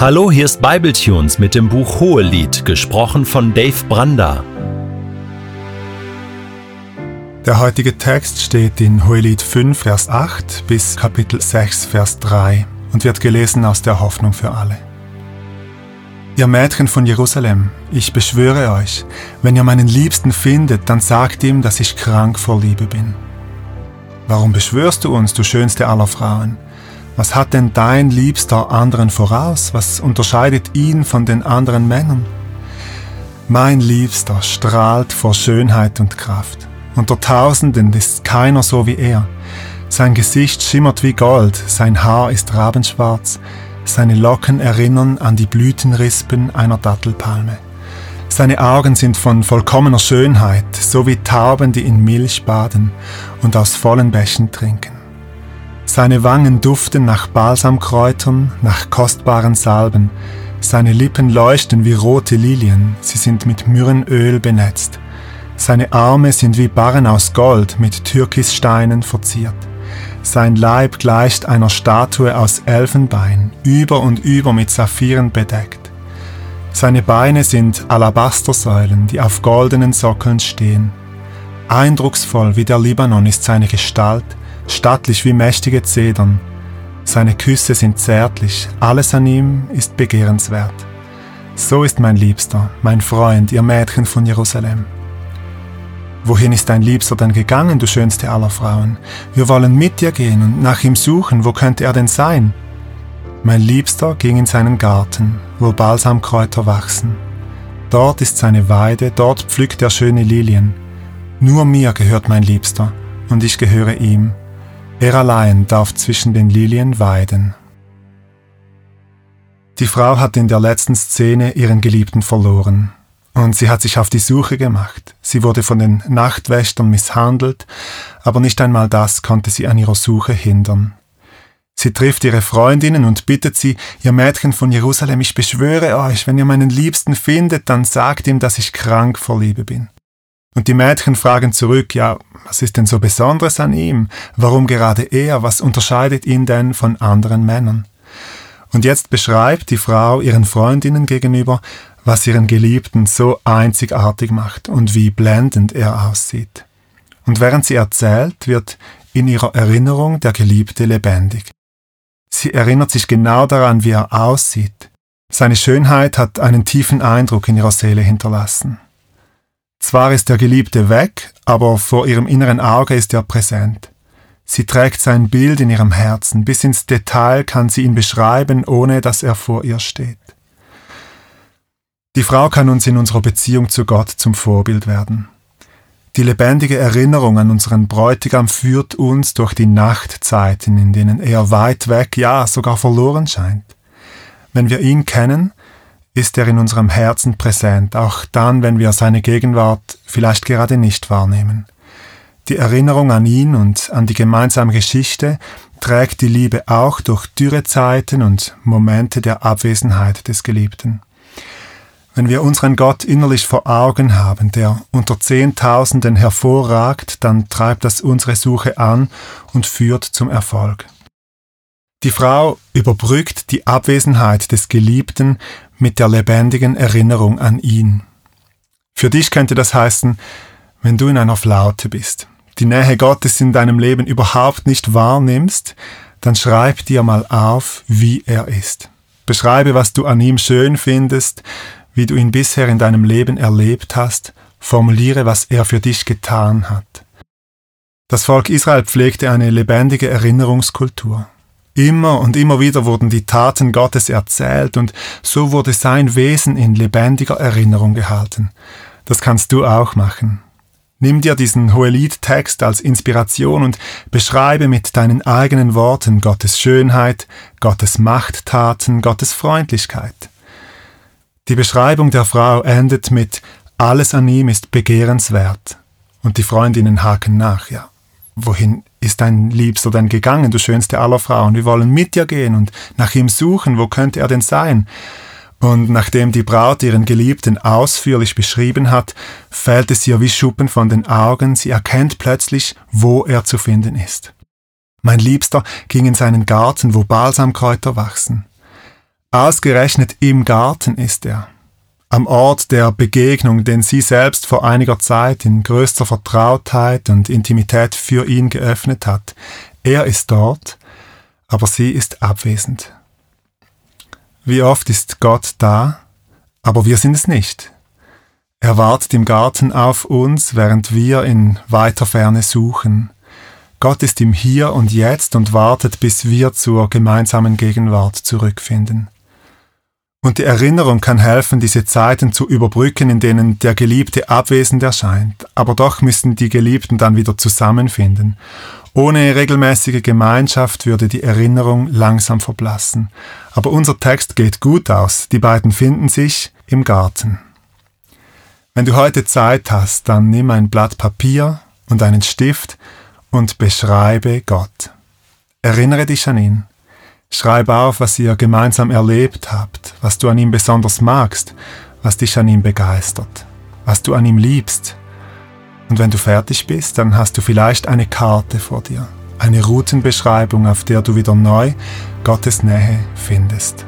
Hallo, hier ist Bibletunes mit dem Buch Hohelied, gesprochen von Dave Branda. Der heutige Text steht in Hohelied 5, Vers 8 bis Kapitel 6, Vers 3 und wird gelesen aus der Hoffnung für alle. Ihr Mädchen von Jerusalem, ich beschwöre euch, wenn ihr meinen Liebsten findet, dann sagt ihm, dass ich krank vor Liebe bin. Warum beschwörst du uns, du schönste aller Frauen? Was hat denn dein Liebster anderen voraus? Was unterscheidet ihn von den anderen Männern? Mein Liebster strahlt vor Schönheit und Kraft. Unter Tausenden ist keiner so wie er. Sein Gesicht schimmert wie Gold, sein Haar ist rabenschwarz, seine Locken erinnern an die Blütenrispen einer Dattelpalme. Seine Augen sind von vollkommener Schönheit, so wie Tauben, die in Milch baden und aus vollen Bächen trinken. Seine Wangen duften nach Balsamkräutern, nach kostbaren Salben. Seine Lippen leuchten wie rote Lilien, sie sind mit Myrrenöl benetzt. Seine Arme sind wie Barren aus Gold mit Türkissteinen verziert. Sein Leib gleicht einer Statue aus Elfenbein, über und über mit Saphiren bedeckt. Seine Beine sind Alabastersäulen, die auf goldenen Sockeln stehen. Eindrucksvoll wie der Libanon ist seine Gestalt, stattlich wie mächtige Zedern. Seine Küsse sind zärtlich, alles an ihm ist begehrenswert. So ist mein Liebster, mein Freund, ihr Mädchen von Jerusalem. Wohin ist dein Liebster denn gegangen, du schönste aller Frauen? Wir wollen mit dir gehen und nach ihm suchen, wo könnte er denn sein? Mein Liebster ging in seinen Garten, wo Balsamkräuter wachsen. Dort ist seine Weide, dort pflückt er schöne Lilien. Nur mir gehört mein Liebster, und ich gehöre ihm. Er allein darf zwischen den Lilien weiden. Die Frau hat in der letzten Szene ihren Geliebten verloren. Und sie hat sich auf die Suche gemacht. Sie wurde von den Nachtwächtern misshandelt, aber nicht einmal das konnte sie an ihrer Suche hindern. Sie trifft ihre Freundinnen und bittet sie, ihr Mädchen von Jerusalem, ich beschwöre euch, wenn ihr meinen Liebsten findet, dann sagt ihm, dass ich krank vor Liebe bin. Und die Mädchen fragen zurück, ja, was ist denn so Besonderes an ihm? Warum gerade er? Was unterscheidet ihn denn von anderen Männern? Und jetzt beschreibt die Frau ihren Freundinnen gegenüber, was ihren Geliebten so einzigartig macht und wie blendend er aussieht. Und während sie erzählt, wird in ihrer Erinnerung der Geliebte lebendig. Sie erinnert sich genau daran, wie er aussieht. Seine Schönheit hat einen tiefen Eindruck in ihrer Seele hinterlassen. Zwar ist der Geliebte weg, aber vor ihrem inneren Auge ist er präsent. Sie trägt sein Bild in ihrem Herzen, bis ins Detail kann sie ihn beschreiben, ohne dass er vor ihr steht. Die Frau kann uns in unserer Beziehung zu Gott zum Vorbild werden. Die lebendige Erinnerung an unseren Bräutigam führt uns durch die Nachtzeiten, in denen er weit weg, ja sogar verloren scheint. Wenn wir ihn kennen, ist er in unserem Herzen präsent, auch dann, wenn wir seine Gegenwart vielleicht gerade nicht wahrnehmen. Die Erinnerung an ihn und an die gemeinsame Geschichte trägt die Liebe auch durch Dürrezeiten und Momente der Abwesenheit des Geliebten. Wenn wir unseren Gott innerlich vor Augen haben, der unter Zehntausenden hervorragt, dann treibt das unsere Suche an und führt zum Erfolg. Die Frau überbrückt die Abwesenheit des Geliebten mit der lebendigen Erinnerung an ihn. Für dich könnte das heißen, wenn du in einer Flaute bist, die Nähe Gottes in deinem Leben überhaupt nicht wahrnimmst, dann schreib dir mal auf, wie er ist. Beschreibe, was du an ihm schön findest, wie du ihn bisher in deinem Leben erlebt hast, formuliere, was er für dich getan hat. Das Volk Israel pflegte eine lebendige Erinnerungskultur. Immer und immer wieder wurden die Taten Gottes erzählt und so wurde sein Wesen in lebendiger Erinnerung gehalten. Das kannst du auch machen. Nimm dir diesen Hohelied-Text als Inspiration und beschreibe mit deinen eigenen Worten Gottes Schönheit, Gottes Machttaten, Gottes Freundlichkeit. Die Beschreibung der Frau endet mit Alles an ihm ist begehrenswert. Und die Freundinnen haken nach, ja. Wohin ist dein Liebster denn gegangen, du schönste aller Frauen? Wir wollen mit dir gehen und nach ihm suchen, wo könnte er denn sein? Und nachdem die Braut ihren Geliebten ausführlich beschrieben hat, fällt es ihr wie Schuppen von den Augen, sie erkennt plötzlich, wo er zu finden ist. Mein Liebster ging in seinen Garten, wo Balsamkräuter wachsen. Ausgerechnet im Garten ist er, am Ort der Begegnung, den sie selbst vor einiger Zeit in größter Vertrautheit und Intimität für ihn geöffnet hat. Er ist dort, aber sie ist abwesend. Wie oft ist Gott da, aber wir sind es nicht. Er wartet im Garten auf uns, während wir in weiter Ferne suchen. Gott ist im Hier und Jetzt und wartet, bis wir zur gemeinsamen Gegenwart zurückfinden. Und die Erinnerung kann helfen, diese Zeiten zu überbrücken, in denen der Geliebte abwesend erscheint. Aber doch müssen die Geliebten dann wieder zusammenfinden. Ohne regelmäßige Gemeinschaft würde die Erinnerung langsam verblassen. Aber unser Text geht gut aus. Die beiden finden sich im Garten. Wenn du heute Zeit hast, dann nimm ein Blatt Papier und einen Stift und beschreibe Gott. Erinnere dich an ihn. Schreib auf, was ihr gemeinsam erlebt habt, was du an ihm besonders magst, was dich an ihm begeistert, was du an ihm liebst. Und wenn du fertig bist, dann hast du vielleicht eine Karte vor dir, eine Routenbeschreibung, auf der du wieder neu Gottes Nähe findest.